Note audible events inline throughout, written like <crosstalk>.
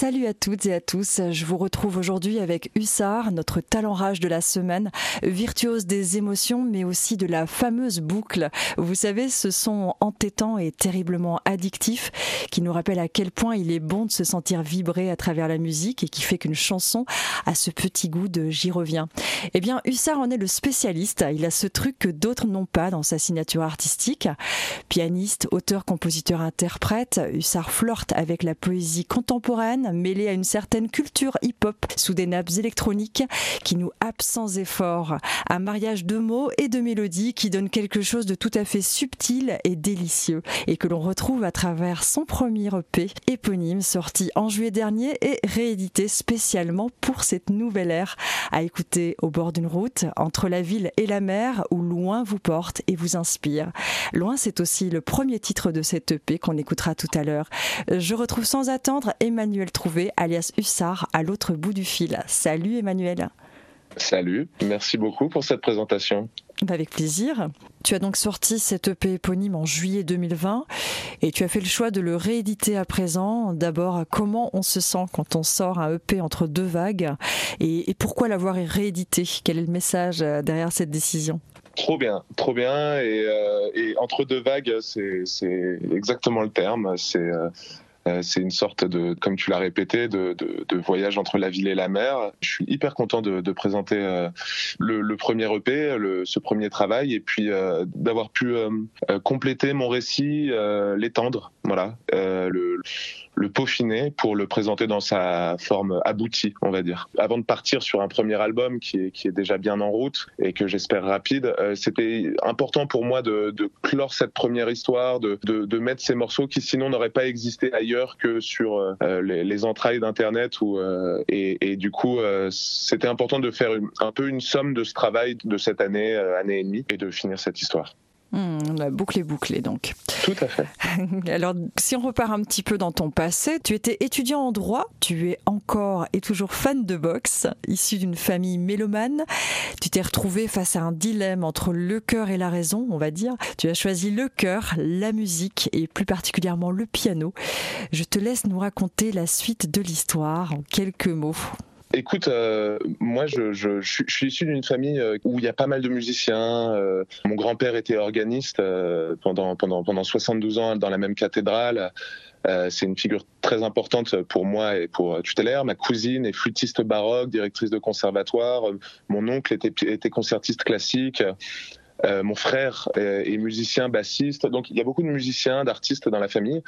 Salut à toutes et à tous. Je vous retrouve aujourd'hui avec Hussard, notre talent rage de la semaine, virtuose des émotions, mais aussi de la fameuse boucle. Vous savez, ce son entêtant et terriblement addictif qui nous rappelle à quel point il est bon de se sentir vibrer à travers la musique et qui fait qu'une chanson a ce petit goût de j'y reviens. Eh bien, Hussard en est le spécialiste. Il a ce truc que d'autres n'ont pas dans sa signature artistique. Pianiste, auteur, compositeur, interprète, Hussard flirte avec la poésie contemporaine mêlée à une certaine culture hip-hop sous des nappes électroniques qui nous happent sans effort. Un mariage de mots et de mélodies qui donne quelque chose de tout à fait subtil et délicieux et que l'on retrouve à travers son premier EP éponyme sorti en juillet dernier et réédité spécialement pour cette nouvelle ère à écouter au bord d'une route entre la ville et la mer où loin vous porte et vous inspire. Loin c'est aussi le premier titre de cet EP qu'on écoutera tout à l'heure. Je retrouve sans attendre Emmanuel Trouvé, alias Hussard, à l'autre bout du fil. Salut Emmanuel. Salut, merci beaucoup pour cette présentation. Bah, avec plaisir. Tu as donc sorti cet EP éponyme en juillet 2020 et tu as fait le choix de le rééditer à présent. D'abord, comment on se sent quand on sort un EP entre deux vagues et, pourquoi l'avoir réédité? Quel est le message euh, derrière cette décision? Trop bien, trop bien. Et, euh, entre deux vagues, c'est exactement le terme. C'est euh, c'est une sorte de, comme tu l'as répété, de, voyage entre la ville et la mer. Je suis hyper content de, présenter euh, le, premier EP, ce premier travail, et puis euh, d'avoir pu compléter mon récit, l'étendre, voilà, le, le peaufiner pour le présenter dans sa forme aboutie, on va dire. Avant de partir sur un premier album qui est, déjà bien en route et que j'espère rapide, c'était important pour moi de, clore cette première histoire, de, mettre ces morceaux qui sinon n'auraient pas existé ailleurs que sur euh, euh, les, entrailles d'Internet. Euh, et, du coup, c'était important de faire un peu une somme de ce travail de cette année, année et demie, et de finir cette histoire. Hmm, la boucle est bouclée donc. Tout à fait. <laughs> Alors, si on repart un petit peu dans ton passé, tu étais étudiant en droit, tu es encore et toujours fan de boxe, issu d'une famille mélomane. Tu t'es retrouvé face à un dilemme entre le cœur et la raison, on va dire. Tu as choisi le cœur, la musique et plus particulièrement le piano. Je te laisse nous raconter la suite de l'histoire en quelques mots. Écoute, euh, moi, je, je, je, suis issu d'une famille euh, où il y a pas mal de musiciens. Euh, mon grand-père était organiste pendant, pendant, pendant 72 ans dans la même cathédrale. c'est une figure très importante pour moi et pour tutélaire. Ma cousine est flûtiste baroque, directrice de conservatoire. Mon oncle était, était concertiste classique. Euh, mon frère est, musicien bassiste, donc il y a beaucoup de musiciens, d'artistes dans la famille,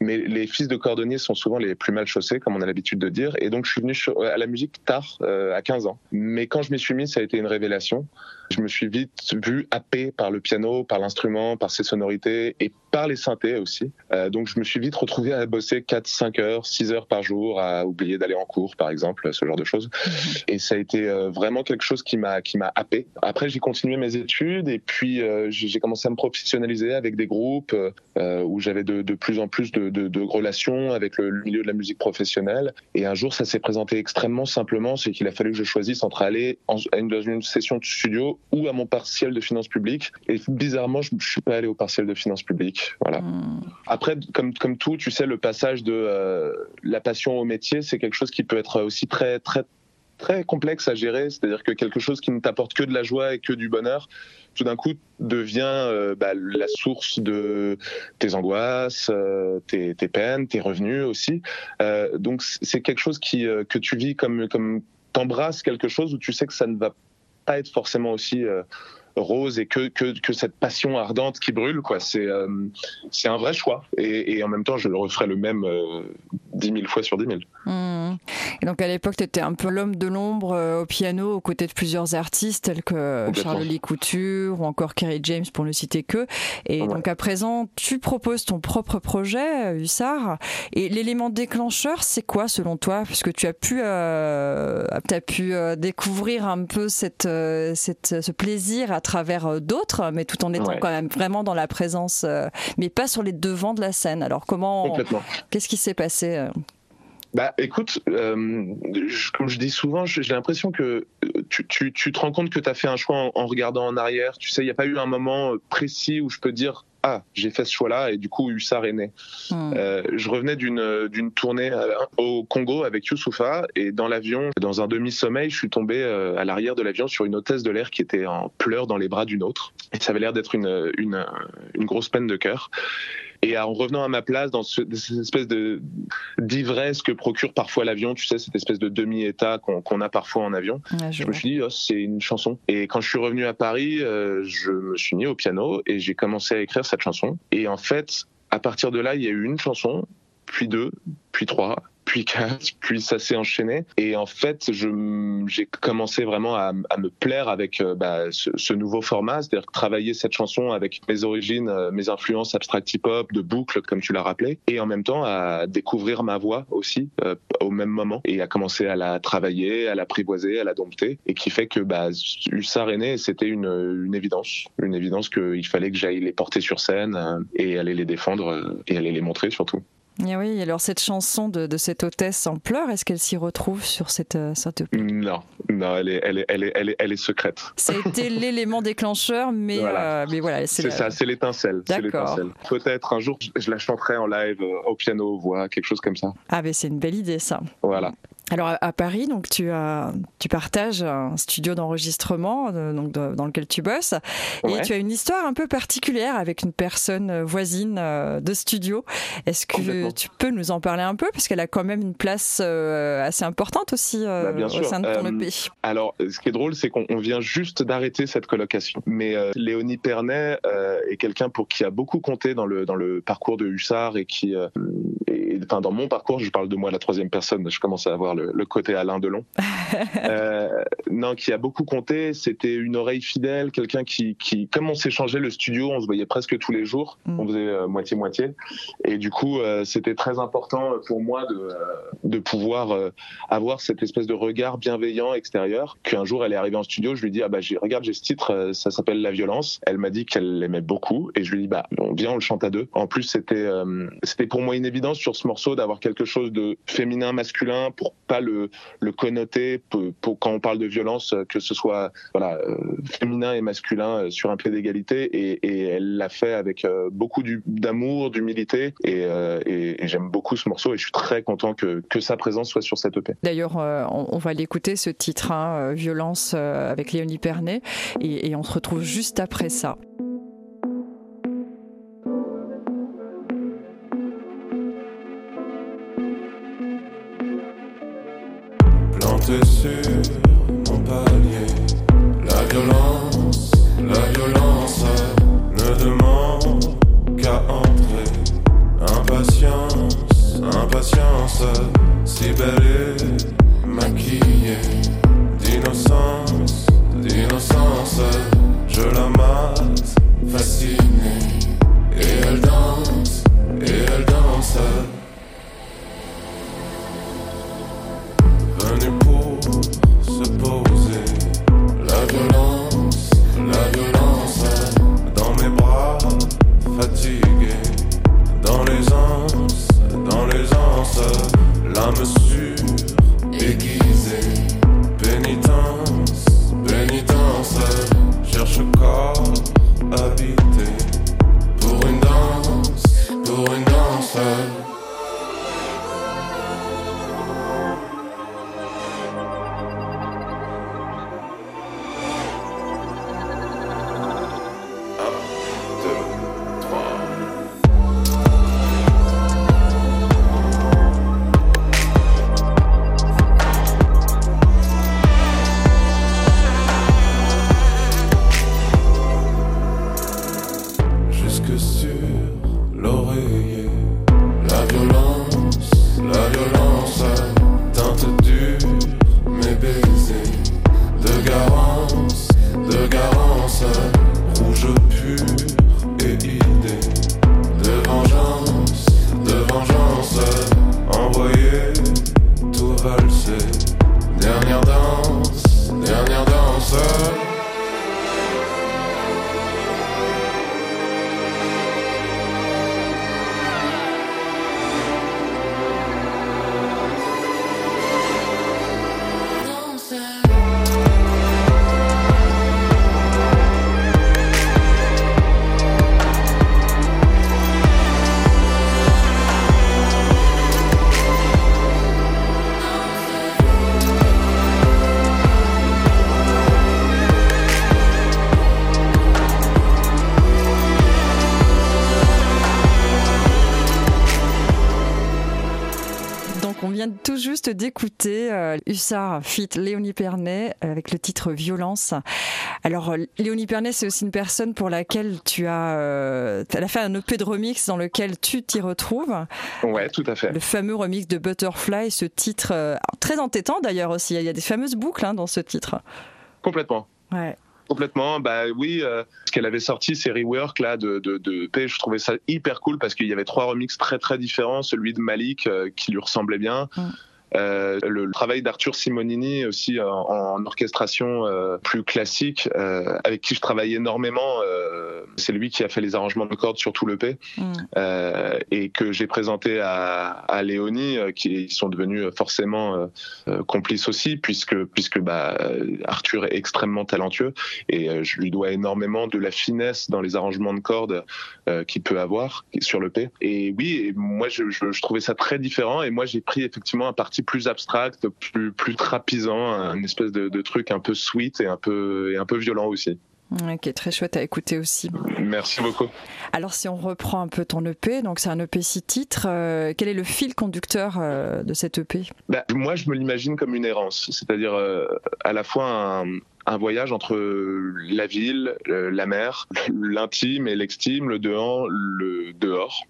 mais les fils de cordonniers sont souvent les plus mal chaussés, comme on a l'habitude de dire, et donc je suis venu à la musique tard, euh, à 15 ans. Mais quand je m'y suis mis, ça a été une révélation. Je me suis vite vu happé par le piano, par l'instrument, par ses sonorités et par les synthés aussi. Euh, donc je me suis vite retrouvé à bosser 4, 5 heures, 6 heures par jour, à oublier d'aller en cours par exemple, ce genre de choses. Mhm. Et ça a été vraiment quelque chose qui m'a qui m'a happé. Après j'ai continué mes études et puis euh, j'ai commencé à me professionnaliser avec des groupes euh, où j'avais de, de, plus en plus de, de, de relations avec le, milieu de la musique professionnelle. Et un jour, ça s'est présenté extrêmement simplement, c'est qu'il a fallu que je choisisse entre aller une, dans une session de studio ou à mon partiel de finances publiques. Et bizarrement, je, je suis pas allé au partiel de finances publiques. Voilà. Hmm. Après, comme comme tout, tu sais, le passage de euh, la passion au métier, c'est quelque chose qui peut être aussi très très très complexe à gérer, c'est-à-dire que quelque chose qui ne t'apporte que de la joie et que du bonheur, tout d'un coup devient euh, bah, la source de tes angoisses, euh, tes, tes, peines, tes revenus aussi. Euh, donc c'est quelque chose qui que tu vis comme comme t'embrasses quelque chose où tu sais que ça ne va pas être forcément aussi rose et que, que, que, cette passion ardente qui brûle, quoi. C'est euh, un vrai choix. Et, en même temps, je le referai le même euh, dix mille fois sur dix mille. Mmh. Et donc à l'époque, tu étais un peu l'homme de l'ombre euh, au piano, aux côtés de plusieurs artistes tels que Charles Lee Couture ou encore Kerry James, pour ne citer que. Et donc à présent, tu proposes ton propre projet, Hussard. Et l'élément déclencheur, c'est quoi selon toi? Puisque tu as pu, euh, as pu découvrir un peu cette, cette, ce plaisir à travers euh, d'autres, mais tout en étant quand même vraiment dans la présence, euh, mais pas sur les devants de la scène. Alors comment, qu'est-ce qui s'est passé euh bah, écoute, comme je dis souvent, j'ai l'impression que tu, tu, tu, te rends compte que tu as fait un choix en, regardant en arrière. Tu sais, il n'y a pas eu un moment précis où je peux dire ah, j'ai fait ce choix-là et du coup, Hussard est né. Hmm. Euh, je revenais d'une tournée euh, au Congo avec Youssoufa et dans l'avion, dans un demi-sommeil, je suis tombé à l'arrière de l'avion sur une hôtesse de l'air qui était en pleurs dans les bras d'une autre. Et ça avait l'air d'être une, une, une grosse peine de cœur. Et en revenant à ma place, dans cette espèce de d'ivresse que procure parfois l'avion, tu sais, cette espèce de demi-état qu'on a parfois en avion, je, me suis dit, oh, c'est une chanson. Et quand je suis revenu à Paris, euh, je me suis mis au piano et j'ai commencé à écrire cette chanson. Et en fait, à partir de là, il y a eu une chanson, puis deux, puis trois, <laughs> puis ça s'est enchaîné. Et en fait, j'ai commencé vraiment à, me plaire avec euh, bah, ce, nouveau format, c'est-à-dire travailler cette chanson avec mes origines, euh, mes influences abstract hip-hop, de boucle, comme tu l'as rappelé, et en même temps à découvrir ma voix aussi euh, au même moment, et à commencer à la travailler, à l'apprivoiser, à la dompter, et qui fait que bah, Hussard c'était une, une évidence, une évidence qu'il fallait que j'aille les porter sur scène et aller les défendre et aller les montrer surtout. Et oui, alors cette chanson de, de cette hôtesse en pleurs, est-ce qu'elle s'y retrouve sur cette, euh, cette... Non, non, elle est, elle est, elle est, elle est, elle est secrète. Ça a été <laughs> l'élément déclencheur, mais voilà, euh, mais voilà c'est ça, c'est l'étincelle. Peut-être un jour, je la chanterai en live euh, au piano, voix, quelque chose comme ça. Ah, mais c'est une belle idée, ça. Voilà. Alors à Paris, donc tu as, tu partages un studio d'enregistrement euh, donc dans lequel tu bosses. Et tu as une histoire un peu particulière avec une personne euh, voisine euh, de studio. Est-ce que tu peux nous en parler un peu? Parce qu'elle a quand même une place assez importante aussi bah, au sein de ton EP. Alors ce qui est drôle, c'est qu'on vient juste d'arrêter cette colocation, mais Léonie Pernet est quelqu'un pour qui a beaucoup compté dans le dans le parcours de Hussard et qui enfin dans mon parcours, je parle de moi la troisième personne, je commence à avoir le, côté Alain Delon. <laughs> euh, non, qui a beaucoup compté. C'était une oreille fidèle, quelqu'un qui, qui, comme on s'échangeait le studio, on se voyait presque tous les jours, mm. on faisait euh, moitié moitié, et du coup, euh, c'était très important pour moi de, de pouvoir avoir cette espèce de regard bienveillant extérieur. Qu'un jour, elle est arrivée en studio, je lui dis ah bah regarde, j'ai ce titre, ça s'appelle La Violence. Elle m'a dit qu'elle l'aimait beaucoup, et je lui dis bah on vient, on le chante à deux. En plus, c'était c'était pour moi une évidence sur ce morceau d'avoir quelque chose de féminin, masculin, pour pas le, le connoter pour, quand on parle de violence, que ce soit voilà, euh, féminin et masculin euh, sur un pied d'égalité. Et, et, elle l'a fait avec euh, beaucoup d'amour, d'humilité. Et, et, j'aime beaucoup ce morceau et je suis très content que, que sa présence soit sur cette EP. D'ailleurs, on, va l'écouter, ce titre, hein, Violence, avec Léonie Pernet. Et, et on se retrouve juste après ça. Sur mon palier. La violence, la violence ne demande qu'à entrer. Impatience, impatience, si belle et maquillée. D'innocence, d'innocence, je la mate, La monsieur vient tout juste d'écouter euh, Hussard fit Léonie Pernet avec le titre Violence. Alors euh, Léonie Pernet, c'est aussi une personne pour laquelle tu as, euh, elle a fait un EP de remix dans lequel tu t'y retrouves. Ouais, tout à fait. Le fameux remix de Butterfly, ce titre euh, très entêtant d'ailleurs aussi. Il y a des fameuses boucles hein, dans ce titre. Complètement. Ouais. Complètement, bah oui, euh, ce qu'elle avait sorti, c'est Rework là de, de, de P. Je trouvais ça hyper cool parce qu'il y avait trois remixes très très différents. Celui de Malik euh, qui lui ressemblait bien. Euh, le, travail d'Arthur Simonini aussi en, en orchestration euh, plus classique, euh, avec qui je travaille énormément. euh, c'est lui qui a fait les arrangements de cordes sur tout le P Mm. euh, et que j'ai présenté à, à Léonie, euh, qui sont devenus forcément euh, euh, complices aussi, puisque puisque bah, euh, Arthur est extrêmement talentueux et euh, je lui dois énormément de la finesse dans les arrangements de cordes euh, qu'il peut avoir sur le P. Et oui, et moi je, je, je trouvais ça très différent et moi j'ai pris effectivement un parti plus abstract, plus plus trapisant, un espèce de, de truc un peu sweet et un peu et un peu violent aussi. Ok, très chouette à écouter aussi. Merci beaucoup. Alors si on reprend un peu ton EP, donc c'est un EP six titres, euh, quel est le fil conducteur euh, de cet EP Bah, moi, je me l'imagine comme une errance, c'est-à-dire euh, à la fois un, un voyage entre la ville, euh, la mer, <laughs> l'intime et l'extime, le dehors, le dehors,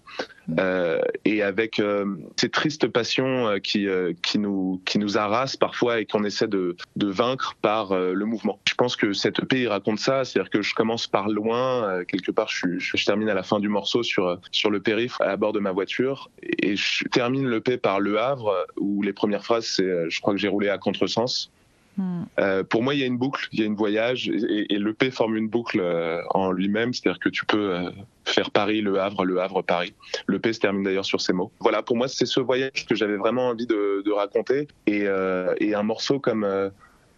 euh, et avec euh, ces tristes passions euh, qui euh, qui nous qui nous harassent parfois et qu'on essaie de de vaincre par euh, le mouvement. Je pense que cette EP raconte ça, c'est-à-dire que je commence par loin, euh, quelque part, je, suis- je, je termine à la fin du morceau sur euh, sur le périph à bord de ma voiture et je termine le P par Le Havre où les premières phrases c'est euh, je crois que j'ai roulé à contresens. Euh, pour moi, il y a une boucle, il y a une voyage, et, et le P forme une boucle euh, en lui-même, c'est-à-dire que tu peux euh, faire Paris, Le Havre, Le Havre, Paris. Le P se termine d'ailleurs sur ces mots. Voilà, pour moi, c'est ce voyage que j'avais vraiment envie de, raconter, et, un morceau comme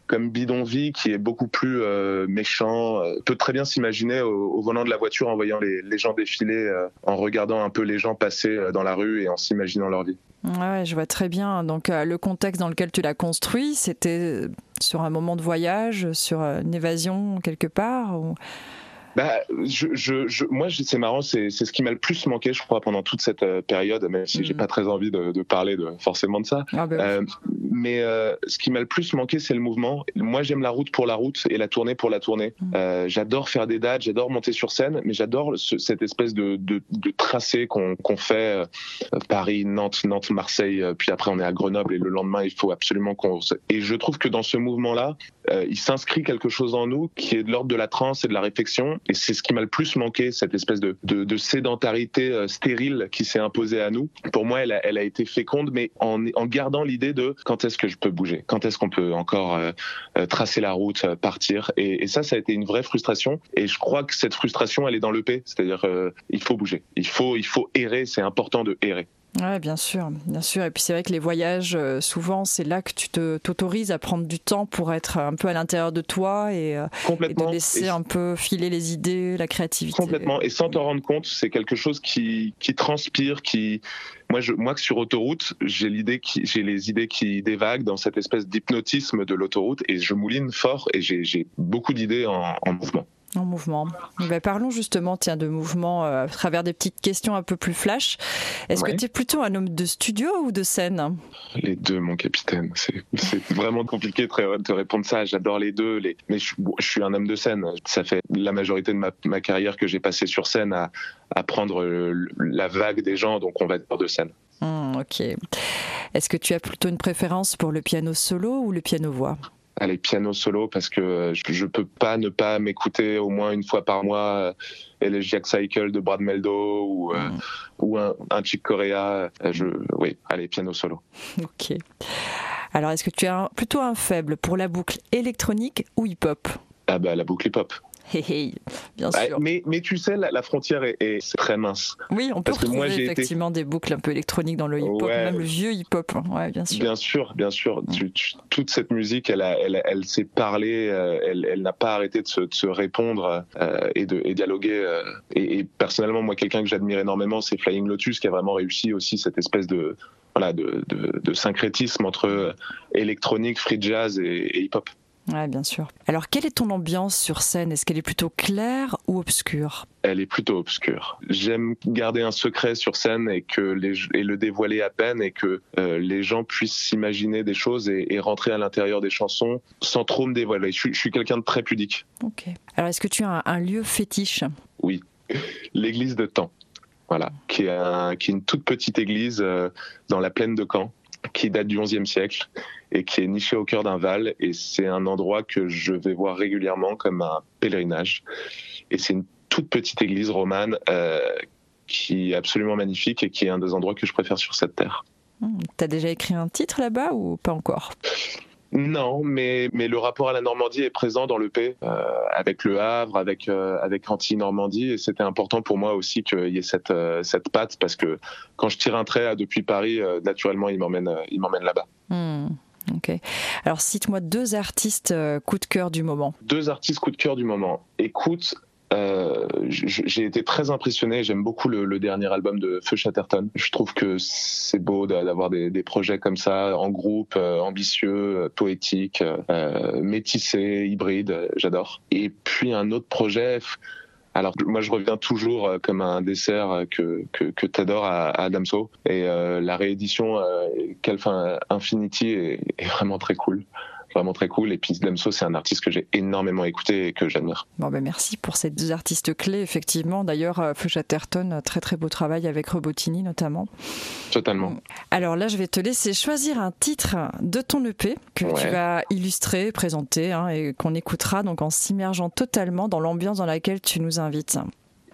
comme Bidonville, qui est beaucoup plus euh, méchant, euh, peut très bien s'imaginer au, au volant de la voiture en voyant les, les gens défiler, euh, en regardant un peu les gens passer dans la rue et en s'imaginant leur vie. Ouais, je vois très bien. Donc le contexte dans lequel tu l'as construit, c'était sur un moment de voyage, sur une évasion quelque part ou... Bah, je, je, je, moi, c'est marrant, c'est ce qui m'a le plus manqué, je crois, pendant toute cette période, même si j'ai Mhm. pas très envie de, de parler de, forcément de ça. Ah, bah oui. Euh, mais euh, ce qui m'a le plus manqué, c'est le mouvement. Moi, j'aime la route pour la route et la tournée pour la tournée. Mhm. Euh, j'adore faire des dates, j'adore monter sur scène, mais j'adore ce- cette espèce de, de, de tracé qu'on qu'on fait euh, Paris, Nantes, Nantes, Marseille, euh, puis après on est à Grenoble et le lendemain il faut absolument qu'on. Et je trouve que dans ce mouvement-là, euh, il s'inscrit quelque chose en nous qui est de l'ordre de la transe et de la réflexion. Et c'est ce qui m'a le plus manqué, cette espèce de, de, de sédentarité euh, stérile qui s'est imposée à nous. Pour moi, elle a, elle a été féconde, mais en, en gardant l'idée de quand est-ce que je peux bouger, quand est-ce qu'on peut encore euh, euh, tracer la route, euh, partir? Et, ça, ça a été une vraie frustration. Et je crois que cette frustration, elle est dans le P, c'est-à-dire il faut bouger, il faut, il faut errer. C'est important de errer. Ouais, bien sûr, bien sûr. Et puis c'est vrai que les voyages, euh, souvent, c'est là que tu te t'autorises à prendre du temps pour être un peu à l'intérieur de toi et, euh, et de laisser Et- un peu filer les idées, la créativité. Complètement. Et sans t'en rendre compte, c'est quelque chose qui, qui transpire, qui, moi, je, moi, sur autoroute, j'ai l'idée qui, j'ai les idées qui dévaguent dans cette espèce d'hypnotisme de l'autoroute et je mouline fort et j'ai, j'ai beaucoup d'idées en, en mouvement. En mouvement. Eh ben, parlons justement tiens, de mouvement euh, à travers des petites questions un peu plus flash. Est-ce Ouais. que tu es plutôt un homme de studio ou de scène? Les deux, mon capitaine. C'est, <laughs> vraiment compliqué de te répondre ça. J'adore les deux. Les... Mais je, bon, je suis un homme de scène. Ça fait la majorité de ma, ma carrière que j'ai passé sur scène à, à prendre euh, la vague des gens, donc on va dire de scène. Hmm, Ok. Est-ce que tu as plutôt une préférence pour le piano solo ou le piano-voix? Allez, piano solo parce que je, je peux pas ne pas m'écouter au moins une fois par mois euh, Elegiac Cycle de Brad Meldo ou, euh, ou un, un Chick Corea. Euh, Je, oui, allez, piano solo. <laughs> Ok. Alors, est-ce que tu as plutôt un faible pour la boucle électronique ou hip-hop? Ah bah la boucle hip-hop. <laughs> Bien Ouais, sûr. mais, mais tu sais, la, la frontière est, est très mince. Oui, on peut parce moi, retrouver été- effectivement des boucles un peu électroniques dans le hip-hop, Ouais. même le vieux hip-hop. Ouais, bien sûr. Bien sûr, bien sûr. Tu- tu- toute cette musique, elle, a- elle, elle s'est parlée, euh, elle, elle n'a pas arrêté de se, de se répondre euh, et de et dialoguer. euh. Et, et personnellement, moi, quelqu'un que j'admire énormément, c'est Flying Lotus, qui a vraiment réussi aussi cette espèce de voilà de, de, de syncrétisme entre électronique, free jazz et, et hip-hop. Ouais, bien sûr. Alors, quelle est ton ambiance sur scène? Est-ce qu'elle est plutôt claire ou obscure? Elle est plutôt obscure. J'aime garder un secret sur scène et que les, et le dévoiler à peine et que euh, les gens puissent s'imaginer des choses et, et rentrer à l'intérieur des chansons sans trop me dévoiler. Je suis, je suis quelqu'un de très pudique. Ok. Alors, est-ce que tu as un, un lieu fétiche? Oui, l'église de Temps. Voilà, qui est, un, qui est une toute petite église euh, dans la plaine de Caen, qui date du XIe siècle et qui est nichée au cœur d'un val. Et c'est un endroit que je vais voir régulièrement comme un pèlerinage. Et c'est une toute petite église romane euh, qui est absolument magnifique et qui est un des endroits que je préfère sur cette terre. Hmm, T'as déjà écrit un titre là-bas ou pas encore? Non, mais, mais le rapport à la Normandie est présent dans le P, euh, avec le Havre, avec, euh, avec Anti-Normandie, et c'était important pour moi aussi qu'il y ait cette, euh, cette patte, parce que quand je tire un trait depuis Paris, euh, naturellement, il m'emmène, il m'emmène là-bas. Hmm, Ok. Alors, cite-moi deux artistes coup de cœur du moment. Deux artistes coup de cœur du moment. Écoute, euh, j'ai été très impressionné. J'aime beaucoup le, le dernier album de Feu Chatterton. Je trouve que c'est beau d'a- d'avoir des, des projets comme ça, en groupe, euh, ambitieux, euh, poétiques, euh, métissés, hybrides. euh, J'adore. Et puis un autre projet. Alors moi je reviens toujours euh, comme un dessert euh, que que, que t'adores à, à Adamso et euh, la réédition euh, Calfin Infinity est, est vraiment très cool, vraiment très cool. Et puis Damso c'est un artiste que j'ai énormément écouté et que j'admire. Bon, ben merci pour ces deux artistes clés, effectivement. D'ailleurs, euh, Feu Chatterton, euh, très très beau travail avec Robotini notamment. Totalement. Alors là, je vais te laisser choisir un titre de ton EP que tu vas illustrer, présenter hein, et qu'on écoutera donc en s'immergeant totalement dans l'ambiance dans laquelle tu nous invites.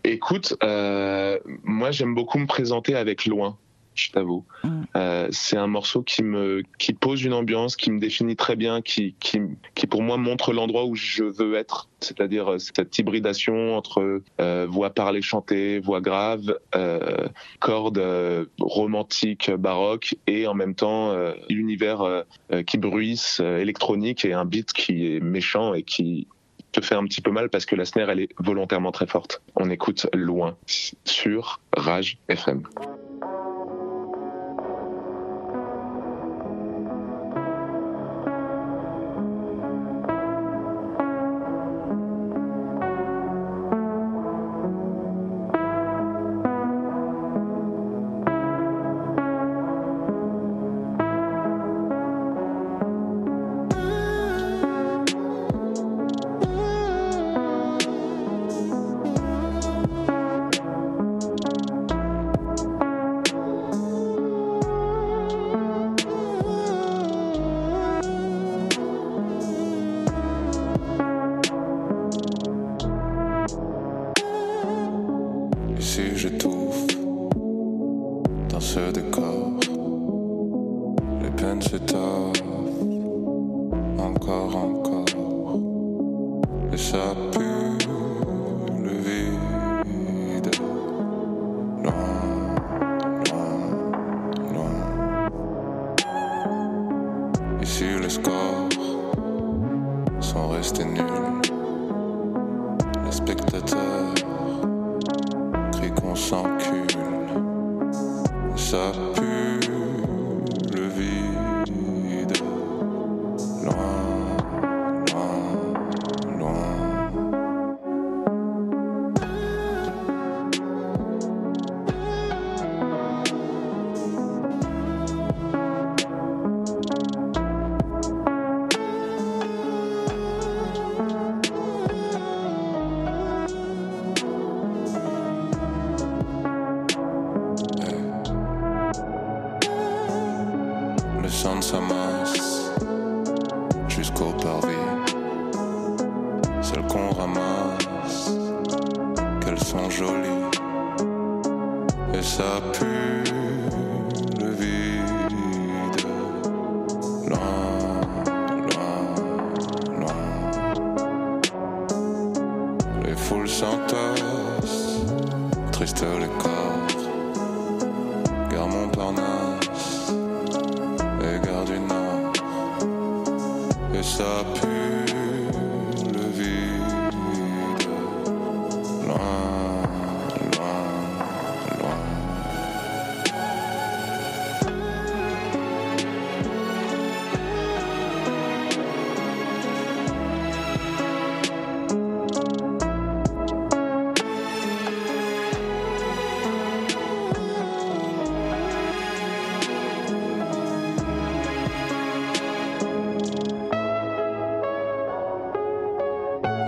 Écoute, euh, moi j'aime beaucoup me présenter avec loin, je t'avoue. Mm. Euh, c'est un morceau qui me qui pose une ambiance, qui me définit très bien, qui qui, qui pour moi montre l'endroit où je veux être, c'est-à-dire euh, cette hybridation entre euh, voix parlée chantée, voix grave, euh, cordes romantiques, baroques et en même temps l'univers qui bruisse, électronique et un beat qui est méchant et qui te fait un petit peu mal parce que la snare elle est volontairement très forte. On écoute loin sur Rage FM. Crient qu'on s'encule. Ça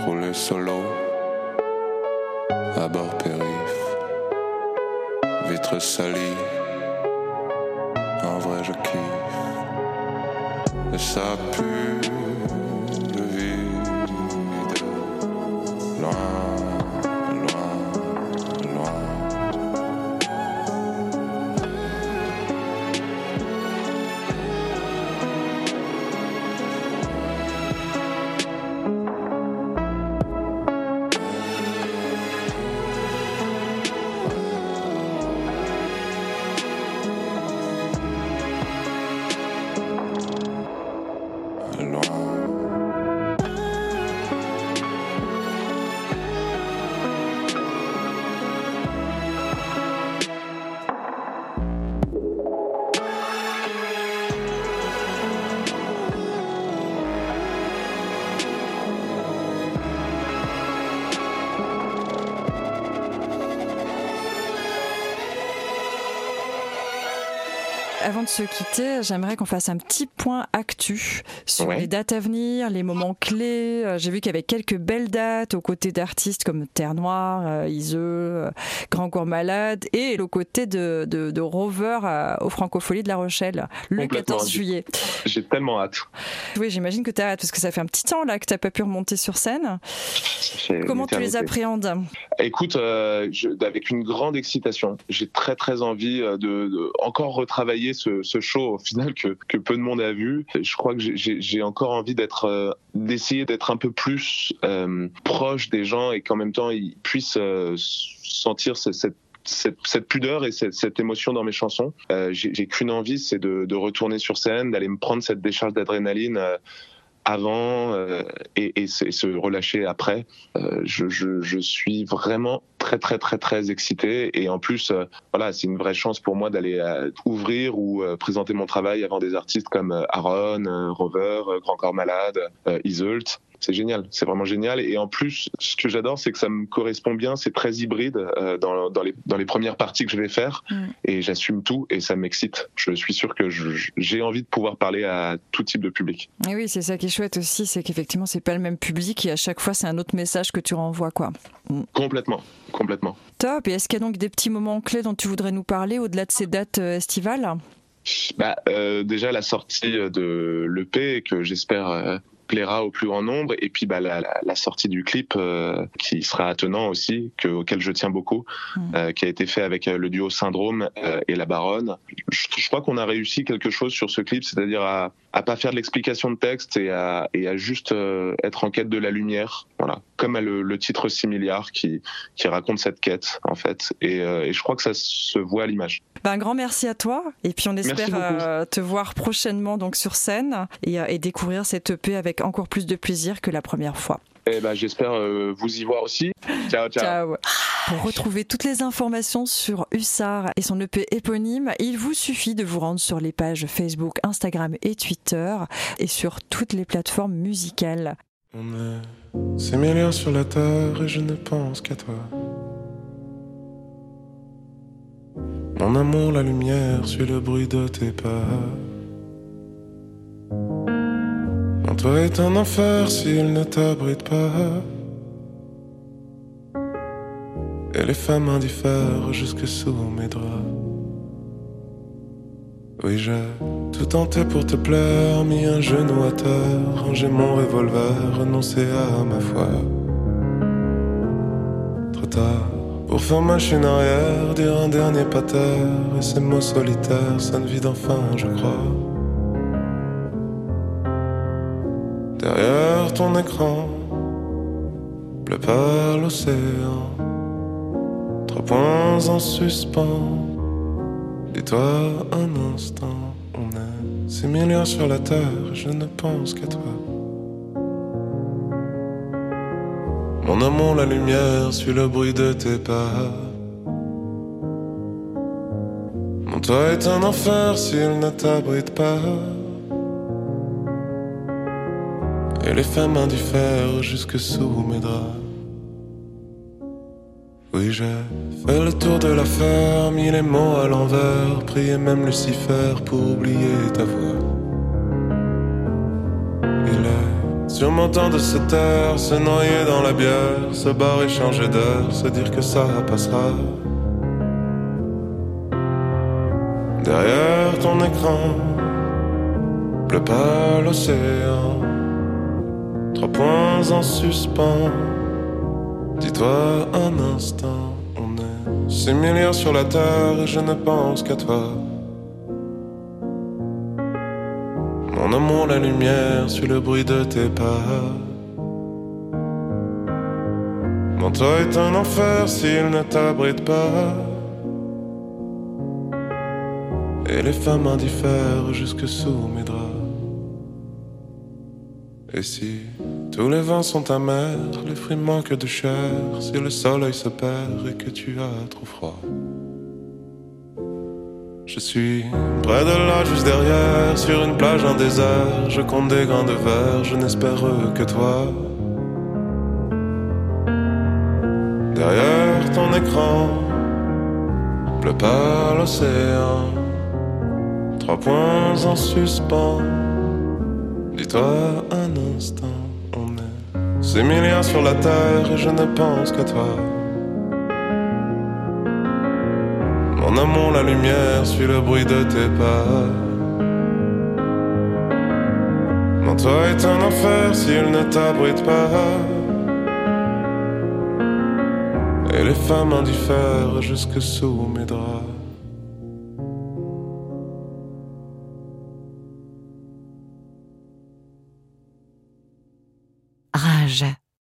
rouler solo à bord périph, vitre salie. En vrai, je kiffe. Et ça pue le vide. Loin, de se quitter, j'aimerais qu'on fasse un petit point actu sur Ouais. les dates à venir, les moments clés. Euh, J'ai vu qu'il y avait quelques belles dates aux côtés d'artistes comme Terre Noire, euh, Iseux, euh, Grand Corps Malade et le côté de, de, de Rover à- au Francofolie de La Rochelle le Complètement. 14 juillet. J'ai tellement hâte. Oui, j'imagine que tu as hâte parce que ça fait un petit temps là que tu n'as pas pu remonter sur scène. Comment tu les appréhendes? Écoute, euh, je- avec une grande excitation, j'ai très très envie de, de encore retravailler ce, ce show au final que, peu de monde a vu. Je crois que j'ai- encore envie euh, d'essayer d'être un peu plus euh, proche des gens et qu'en même temps ils puissent euh, sentir ce- cette pudeur et cette, émotion dans mes chansons. J'ai qu'une envie, c'est de, retourner sur scène, d'aller me prendre cette décharge d'adrénaline avant euh, et, et se et se relâcher après. Euh, je, je, je suis vraiment très très très très excité et en plus euh, voilà c'est une vraie chance pour moi d'aller ouvrir ou présenter mon travail avant des artistes comme Aaron, Rover, Grand Corps Malade, Iseult. C'est génial, c'est vraiment génial. Et en plus, ce que j'adore, c'est que ça me correspond bien. C'est très hybride euh, dans, dans, les, dans les premières parties que je vais faire. Mm. Et j'assume tout et ça m'excite. Je suis sûr que j'ai envie de pouvoir parler à tout type de public. Et oui, c'est ça qui est chouette aussi, c'est qu'effectivement, c'est pas le même public et à chaque fois, c'est un autre message que tu renvoies, quoi. Complètement, complètement. Top. Et est-ce qu'il y a donc des petits moments clés dont tu voudrais nous parler au-delà de ces dates euh, estivales? Bah, euh, déjà la sortie de l'EP que j'espère euh, plaira au plus grand nombre. Et puis bah, la, la, la sortie du clip euh, qui sera attenant aussi que, auquel je tiens beaucoup Mm. euh, qui a été fait avec euh, le duo Syndrome euh, et la Baronne. Je, je crois qu'on a réussi quelque chose sur ce clip c'est-à-dire à, à pas faire de l'explication de texte et à, et à juste être en quête de la lumière. Voilà. Comme le, le titre 6 milliards qui, qui raconte cette quête en fait. Et, et je crois que ça se voit à l'image. Ben, un grand merci à toi. Et puis, on espère te voir prochainement donc sur scène et, et découvrir cette EP avec encore plus de plaisir que la première fois. et ben j'espère euh, vous y voir aussi <laughs> ciao ciao Ciao. Pour retrouver toutes les informations sur Hussard et son EP éponyme, il vous suffit de vous rendre sur les pages Facebook, Instagram et Twitter et sur toutes les plateformes musicales. On est sur la terre et je ne pense qu'à toi. Mon amour, la lumière, suit le bruit de tes pas. Mon toit est un enfer s'il ne t'abrite pas. Et les femmes indiffèrent jusque sous mes draps. Oui, j'ai tout tenté pour te plaire, mis un genou à terre, rangé mon revolver, renoncé à ma foi. Trop tard pour faire machine arrière, dire un dernier pater, et ces mots solitaires sonnent vide enfin, je crois. Derrière ton écran, bleu pâle l'océan, trois points en suspens. Dis-toi un instant, on est six milliards sur la terre, je ne pense qu'à toi. Mon amour, la lumière suit le bruit de tes pas. Mon toit est un enfer s'il ne t'abrite pas. Et les femmes indiffèrent jusque sous mes draps. Oui, j'ai fait le tour de la ferme, mis les mots à l'envers, prié même Lucifer pour oublier ta voix. Il est Surmontant de se taire, se noyer dans la bière, se barrer, changer d'heure, se dire que ça passera. Derrière ton écran, pleut pas l'océan. Trois points en suspens. Dis-toi un instant, on est six milliards sur la terre et je ne pense qu'à toi. Mon amour, la lumière sur le bruit de tes pas. Mon toit est un enfer s'il ne t'abrite pas. Et les femmes indiffèrent jusque sous mes draps. Et si tous les vents sont amers, les fruits manquent de chair, si le soleil se perd et que tu as trop froid. Je suis près de là, juste derrière, sur une plage en désert. Je compte des grains de verre, je n'espère que toi. Derrière ton écran, pleut pas l'océan. Trois points en suspens. Dis-toi un instant. Ces milliards sur la terre et je ne pense qu'à toi. Mon amour, la lumière suit le bruit de tes pas. Mon toit est un enfer s'il ne t'abrite pas. Et les femmes indiffèrent jusque sous mes draps.